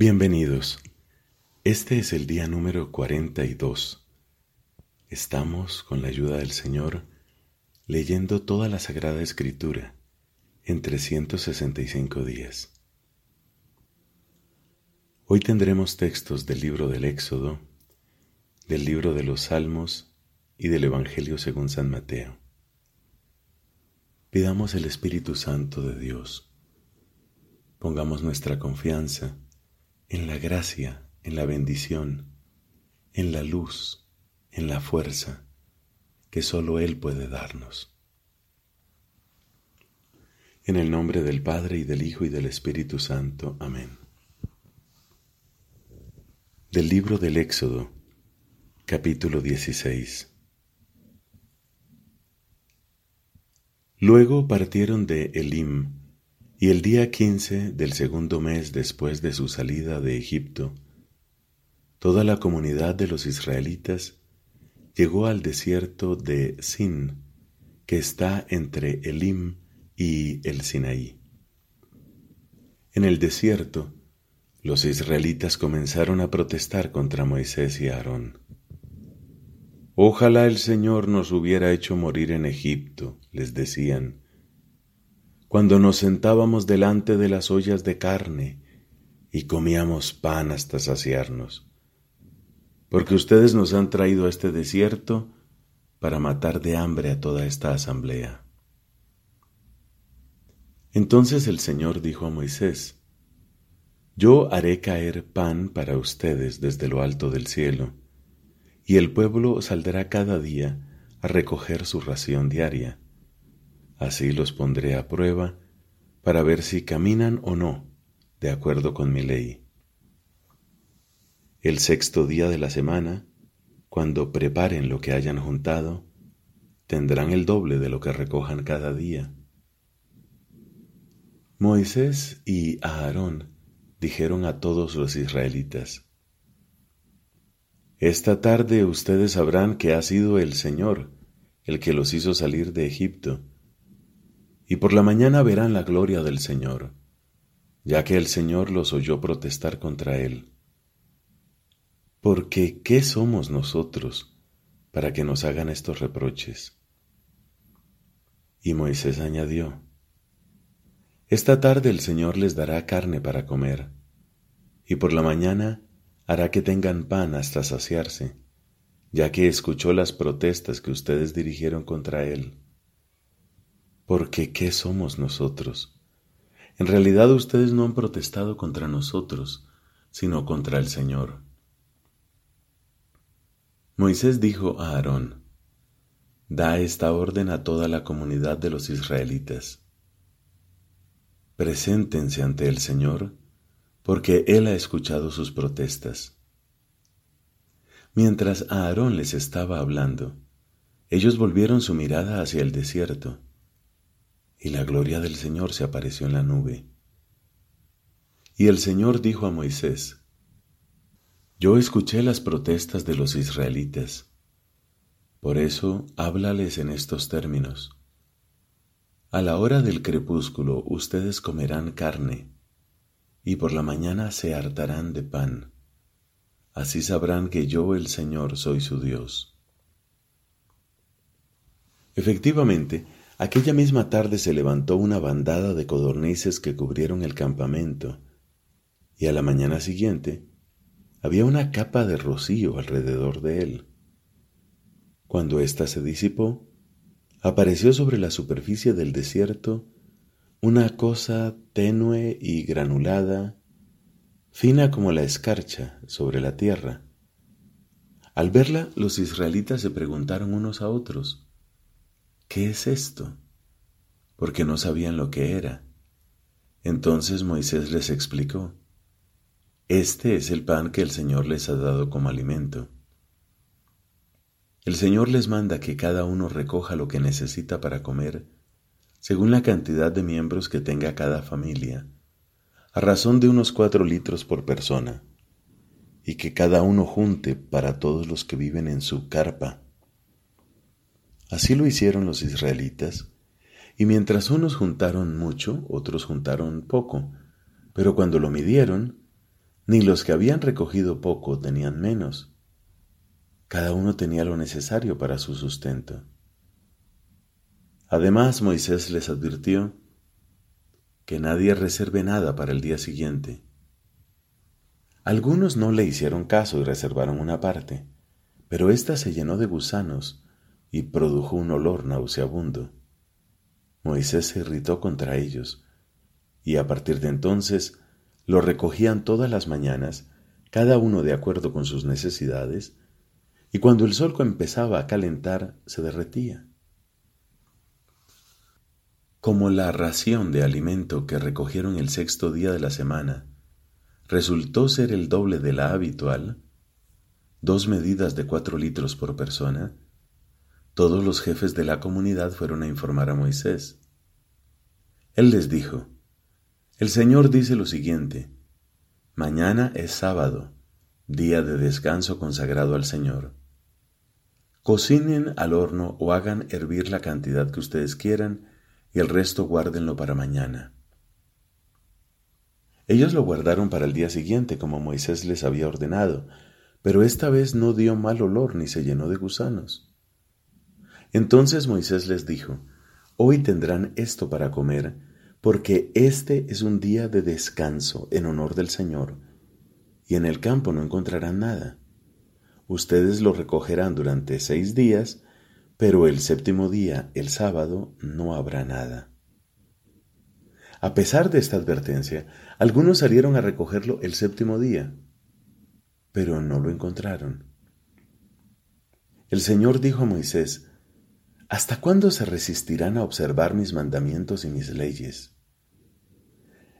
Bienvenidos. Este es el día número 42. Estamos, con la ayuda del Señor, leyendo toda la Sagrada Escritura en 365 días. Hoy tendremos textos del libro del Éxodo, del libro de los Salmos y del Evangelio según San Mateo. Pidamos el Espíritu Santo de Dios. Pongamos nuestra confianza en la gracia, en la bendición, en la luz, en la fuerza que solo Él puede darnos. En el nombre del Padre y del Hijo y del Espíritu Santo. Amén. Del libro del Éxodo, capítulo 16. Luego partieron de Elim, y el día quince del segundo mes después de su salida de Egipto, toda la comunidad de los israelitas llegó al desierto de Sin, que está entre Elim y el Sinaí. En el desierto, los israelitas comenzaron a protestar contra Moisés y Aarón. Ojalá el Señor nos hubiera hecho morir en Egipto, les decían, cuando nos sentábamos delante de las ollas de carne y comíamos pan hasta saciarnos. Porque ustedes nos han traído a este desierto para matar de hambre a toda esta asamblea. Entonces el Señor dijo a Moisés, Yo haré caer pan para ustedes desde lo alto del cielo, y el pueblo saldrá cada día a recoger su ración diaria Así los pondré a prueba para ver si caminan o no de acuerdo con mi ley. El sexto día de la semana, cuando preparen lo que hayan juntado, tendrán el doble de lo que recojan cada día. Moisés y Aarón dijeron a todos los israelitas, Esta tarde ustedes sabrán que ha sido el Señor el que los hizo salir de Egipto y por la mañana verán la gloria del Señor, ya que el Señor los oyó protestar contra él. Porque, ¿qué somos nosotros para que nos hagan estos reproches? Y Moisés añadió, Esta tarde el Señor les dará carne para comer, y por la mañana hará que tengan pan hasta saciarse, ya que escuchó las protestas que ustedes dirigieron contra él porque ¿qué somos nosotros? En realidad ustedes no han protestado contra nosotros, sino contra el Señor. Moisés dijo a Aarón, Da esta orden a toda la comunidad de los israelitas. Preséntense ante el Señor, porque Él ha escuchado sus protestas. Mientras Aarón les estaba hablando, ellos volvieron su mirada hacia el desierto y la gloria del Señor se apareció en la nube. Y el Señor dijo a Moisés, Yo escuché las protestas de los israelitas, por eso háblales en estos términos. A la hora del crepúsculo ustedes comerán carne, y por la mañana se hartarán de pan. Así sabrán que yo el Señor soy su Dios. Efectivamente, Aquella misma tarde se levantó una bandada de codornices que cubrieron el campamento, y a la mañana siguiente había una capa de rocío alrededor de él. Cuando ésta se disipó, apareció sobre la superficie del desierto una cosa tenue y granulada, fina como la escarcha sobre la tierra. Al verla, los israelitas se preguntaron unos a otros, ¿qué es esto? Porque no sabían lo que era. Entonces Moisés les explicó, Este es el pan que el Señor les ha dado como alimento. El Señor les manda que cada uno recoja lo que necesita para comer, según la cantidad de miembros que tenga cada familia, a razón de unos cuatro litros por persona, y que cada uno junte para todos los que viven en su carpa Así lo hicieron los israelitas, y mientras unos juntaron mucho, otros juntaron poco, pero cuando lo midieron, ni los que habían recogido poco tenían menos. Cada uno tenía lo necesario para su sustento. Además, Moisés les advirtió que nadie reserve nada para el día siguiente. Algunos no le hicieron caso y reservaron una parte, pero ésta se llenó de gusanos y produjo un olor nauseabundo. Moisés se irritó contra ellos, y a partir de entonces lo recogían todas las mañanas, cada uno de acuerdo con sus necesidades, y cuando el sol empezaba a calentar se derretía. Como la ración de alimento que recogieron el sexto día de la semana resultó ser el doble de la habitual, dos medidas de cuatro litros por persona, todos los jefes de la comunidad fueron a informar a Moisés. Él les dijo, El Señor dice lo siguiente, Mañana es sábado, día de descanso consagrado al Señor. Cocinen al horno o hagan hervir la cantidad que ustedes quieran y el resto guárdenlo para mañana. Ellos lo guardaron para el día siguiente, como Moisés les había ordenado, pero esta vez no dio mal olor ni se llenó de gusanos. Entonces Moisés les dijo, Hoy tendrán esto para comer, porque este es un día de descanso en honor del Señor, y en el campo no encontrarán nada. Ustedes lo recogerán durante seis días, pero el séptimo día, el sábado, no habrá nada. A pesar de esta advertencia, algunos salieron a recogerlo el séptimo día, pero no lo encontraron. El Señor dijo a Moisés, ¿Hasta cuándo se resistirán a observar mis mandamientos y mis leyes?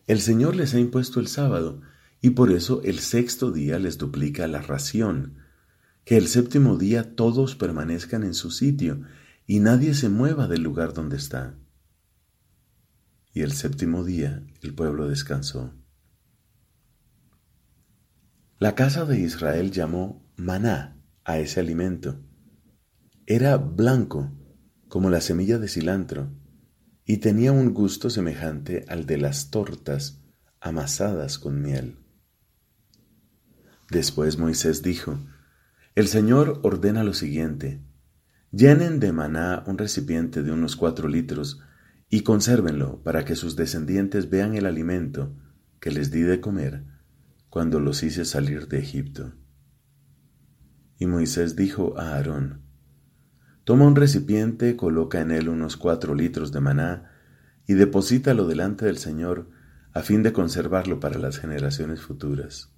El Señor les ha impuesto el sábado, y por eso el sexto día les duplica la ración, que el séptimo día todos permanezcan en su sitio y nadie se mueva del lugar donde está. Y el séptimo día el pueblo descansó. La casa de Israel llamó maná a ese alimento. Era blanco como la semilla de cilantro y tenía un gusto semejante al de las tortas amasadas con miel. Después Moisés dijo, el Señor ordena lo siguiente, llenen de maná un recipiente de unos cuatro litros y consérvenlo para que sus descendientes vean el alimento que les di de comer cuando los hice salir de Egipto. Y Moisés dijo a Aarón, Toma un recipiente, coloca en él unos cuatro litros de maná y deposítalo delante del Señor a fin de conservarlo para las generaciones futuras.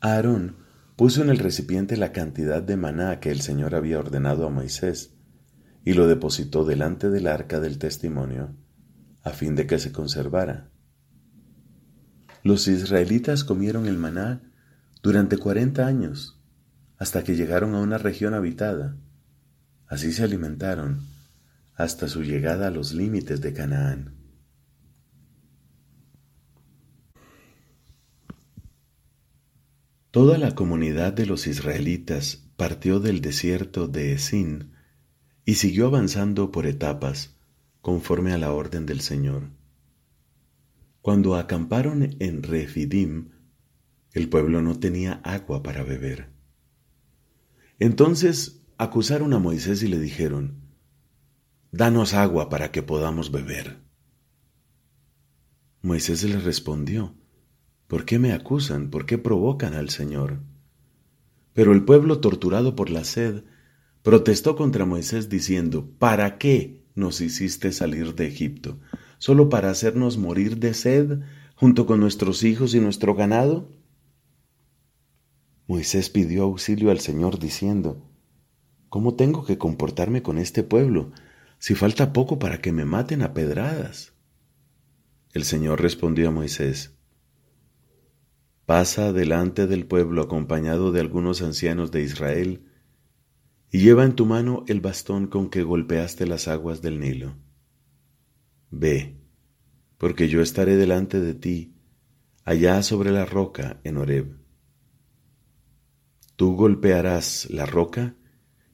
Aarón puso en el recipiente la cantidad de maná que el Señor había ordenado a Moisés y lo depositó delante del arca del testimonio, a fin de que se conservara. Los israelitas comieron el maná durante cuarenta años, hasta que llegaron a una región habitada. Así se alimentaron hasta su llegada a los límites de Canaán. Toda la comunidad de los israelitas partió del desierto de Esín y siguió avanzando por etapas conforme a la orden del Señor. Cuando acamparon en Refidim, el pueblo no tenía agua para beber. Entonces acusaron a Moisés y le dijeron, Danos agua para que podamos beber. Moisés les respondió, ¿Por qué me acusan? ¿Por qué provocan al Señor? Pero el pueblo, torturado por la sed, protestó contra Moisés diciendo, ¿Para qué nos hiciste salir de Egipto? ¿Solo para hacernos morir de sed junto con nuestros hijos y nuestro ganado? Moisés pidió auxilio al Señor diciendo, ¿Cómo tengo que comportarme con este pueblo si falta poco para que me maten a pedradas? El Señor respondió a Moisés, pasa delante del pueblo acompañado de algunos ancianos de Israel, y lleva en tu mano el bastón con que golpeaste las aguas del Nilo. Ve, porque yo estaré delante de ti, allá sobre la roca en Horeb. Tú golpearás la roca,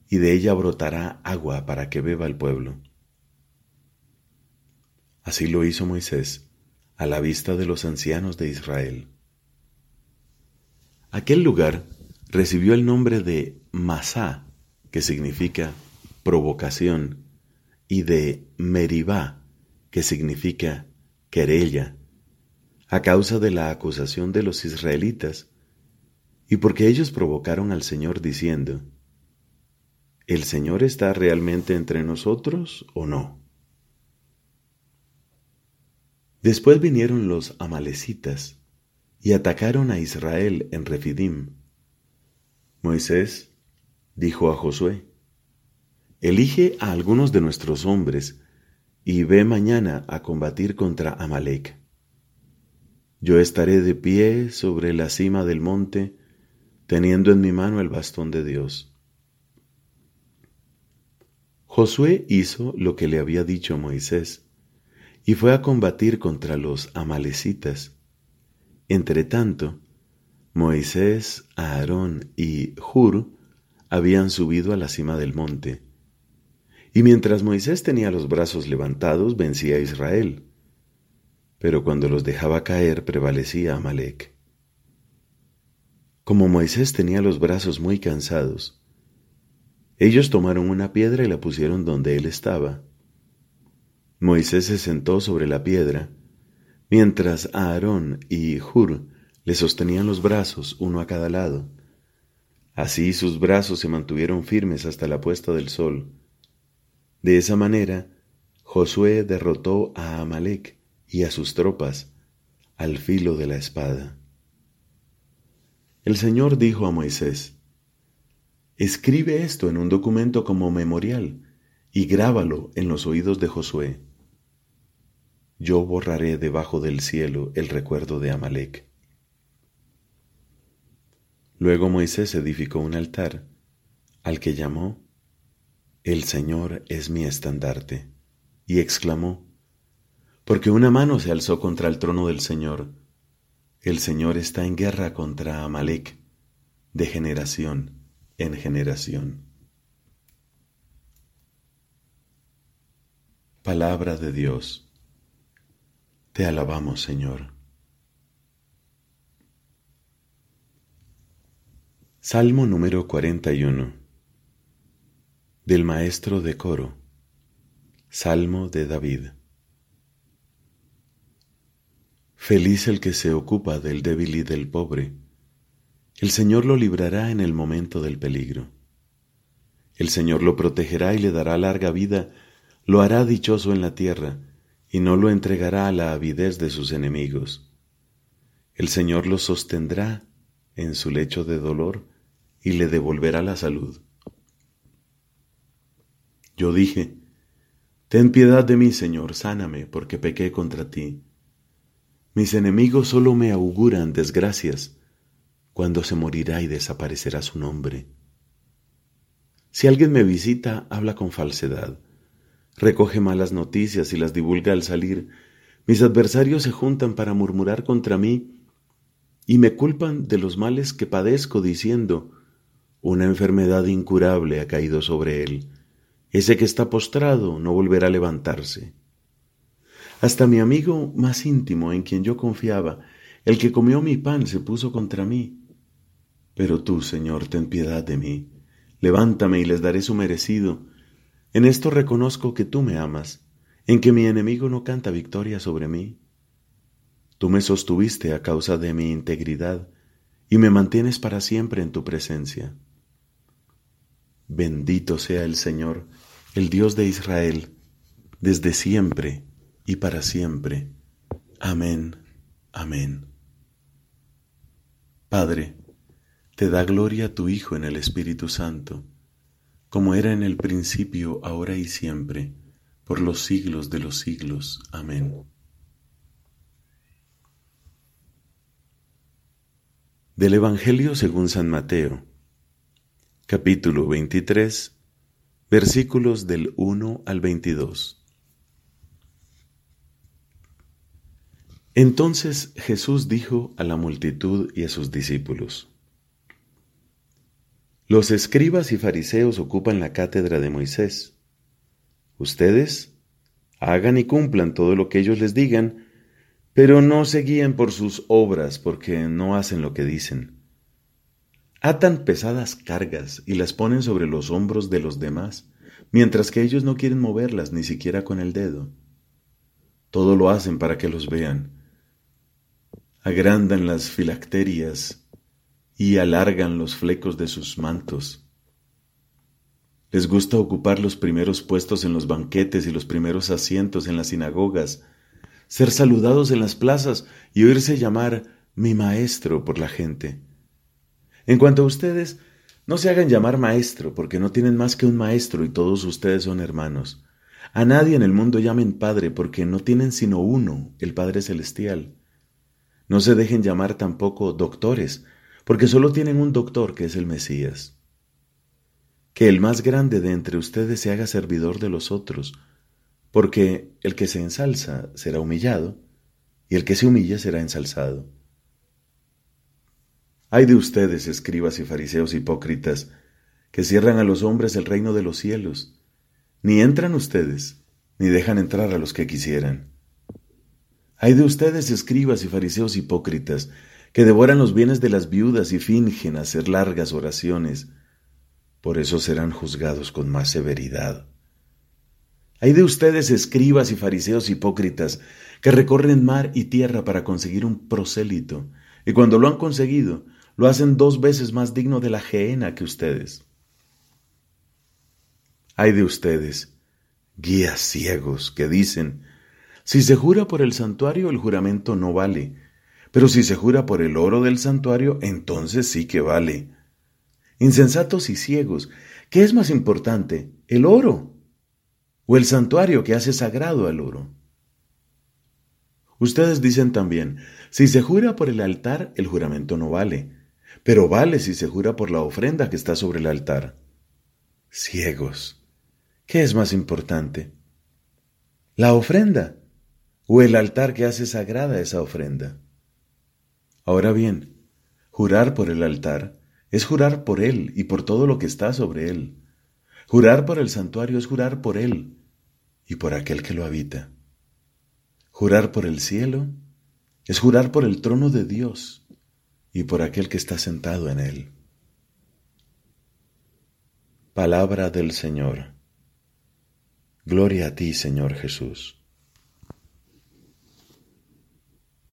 y de ella brotará agua para que beba el pueblo. Así lo hizo Moisés a la vista de los ancianos de Israel. Aquel lugar recibió el nombre de Masá, que significa provocación, y de Meribá, que significa querella, a causa de la acusación de los israelitas, y porque ellos provocaron al Señor diciendo, ¿El Señor está realmente entre nosotros o no? Después vinieron los amalecitas y atacaron a Israel en Refidim. Moisés dijo a Josué, Elige a algunos de nuestros hombres y ve mañana a combatir contra Amalek. Yo estaré de pie sobre la cima del monte, teniendo en mi mano el bastón de Dios. Josué hizo lo que le había dicho Moisés, y fue a combatir contra los amalecitas. Entretanto, Moisés, Aarón y Hur habían subido a la cima del monte. Y mientras Moisés tenía los brazos levantados, vencía a Israel. Pero cuando los dejaba caer, prevalecía Amalek. Como Moisés tenía los brazos muy cansados, ellos tomaron una piedra y la pusieron donde él estaba. Moisés se sentó sobre la piedra, mientras Aarón y Hur le sostenían los brazos uno a cada lado. Así sus brazos se mantuvieron firmes hasta la puesta del sol. De esa manera, Josué derrotó a Amalek y a sus tropas al filo de la espada. El Señor dijo a Moisés, Escribe esto en un documento como memorial y grábalo en los oídos de Josué. Yo borraré debajo del cielo el recuerdo de Amalek. Luego Moisés edificó un altar, al que llamó El Señor es mi estandarte, y exclamó, porque una mano se alzó contra el trono del Señor, el Señor está en guerra contra Amalek, de generación en generación. Palabra de Dios. Te alabamos, Señor. Salmo número 41 del Maestro de Coro. Salmo de David. Feliz el que se ocupa del débil y del pobre el Señor lo librará en el momento del peligro. El Señor lo protegerá y le dará larga vida, lo hará dichoso en la tierra, y no lo entregará a la avidez de sus enemigos. El Señor lo sostendrá en su lecho de dolor y le devolverá la salud. Yo dije, Ten piedad de mí, Señor, sáname, porque pequé contra ti. Mis enemigos solo me auguran desgracias cuando se morirá y desaparecerá su nombre. Si alguien me visita, habla con falsedad, recoge malas noticias y las divulga al salir. Mis adversarios se juntan para murmurar contra mí y me culpan de los males que padezco diciendo, una enfermedad incurable ha caído sobre él. Ese que está postrado no volverá a levantarse. Hasta mi amigo más íntimo en quien yo confiaba, el que comió mi pan, se puso contra mí. Pero tú, Señor, ten piedad de mí. Levántame y les daré su merecido. En esto reconozco que tú me amas, en que mi enemigo no canta victoria sobre mí. Tú me sostuviste a causa de mi integridad y me mantienes para siempre en tu presencia. Bendito sea el Señor, el Dios de Israel, desde siempre y para siempre. Amén. Amén. Padre, te da gloria tu Hijo en el Espíritu Santo, como era en el principio, ahora y siempre, por los siglos de los siglos. Amén. Del Evangelio según San Mateo, capítulo 23, versículos del 1 al 22. Entonces Jesús dijo a la multitud y a sus discípulos, los escribas y fariseos ocupan la cátedra de Moisés. Ustedes hagan y cumplan todo lo que ellos les digan, pero no se guíen por sus obras porque no hacen lo que dicen. Atan pesadas cargas y las ponen sobre los hombros de los demás, mientras que ellos no quieren moverlas ni siquiera con el dedo. Todo lo hacen para que los vean. Agrandan las filacterias y alargan los flecos de sus mantos. Les gusta ocupar los primeros puestos en los banquetes y los primeros asientos en las sinagogas, ser saludados en las plazas y oírse llamar mi maestro por la gente. En cuanto a ustedes, no se hagan llamar maestro, porque no tienen más que un maestro y todos ustedes son hermanos. A nadie en el mundo llamen Padre, porque no tienen sino uno, el Padre Celestial. No se dejen llamar tampoco doctores, porque solo tienen un doctor que es el Mesías. Que el más grande de entre ustedes se haga servidor de los otros, porque el que se ensalza será humillado, y el que se humilla será ensalzado. Hay de ustedes, escribas y fariseos hipócritas, que cierran a los hombres el reino de los cielos. Ni entran ustedes, ni dejan entrar a los que quisieran. Hay de ustedes, escribas y fariseos hipócritas, que devoran los bienes de las viudas y fingen hacer largas oraciones. Por eso serán juzgados con más severidad. Hay de ustedes, escribas y fariseos hipócritas, que recorren mar y tierra para conseguir un prosélito, y cuando lo han conseguido, lo hacen dos veces más digno de la gehenna que ustedes. Hay de ustedes, guías ciegos, que dicen, si se jura por el santuario, el juramento no vale, pero si se jura por el oro del santuario, entonces sí que vale. Insensatos y ciegos, ¿qué es más importante, el oro o el santuario que hace sagrado al oro? Ustedes dicen también, si se jura por el altar, el juramento no vale, pero vale si se jura por la ofrenda que está sobre el altar. Ciegos. ¿Qué es más importante? ¿La ofrenda o el altar que hace sagrada esa ofrenda? Ahora bien, jurar por el altar es jurar por él y por todo lo que está sobre él. Jurar por el santuario es jurar por él y por aquel que lo habita. Jurar por el cielo es jurar por el trono de Dios y por aquel que está sentado en él. Palabra del Señor. Gloria a ti, Señor Jesús.